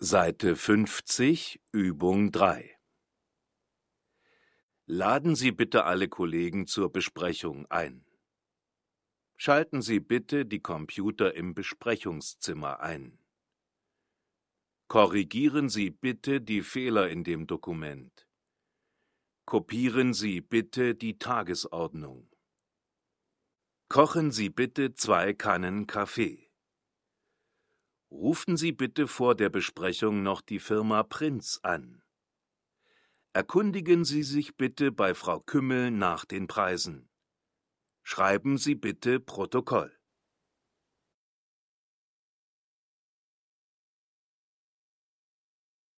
Seite 50, Übung 3 Laden Sie bitte alle Kollegen zur Besprechung ein. Schalten Sie bitte die Computer im Besprechungszimmer ein. Korrigieren Sie bitte die Fehler in dem Dokument. Kopieren Sie bitte die Tagesordnung. Kochen Sie bitte zwei Kannen Kaffee. Rufen Sie bitte vor der Besprechung noch die Firma Prinz an. Erkundigen Sie sich bitte bei Frau Kümmel nach den Preisen. Schreiben Sie bitte Protokoll.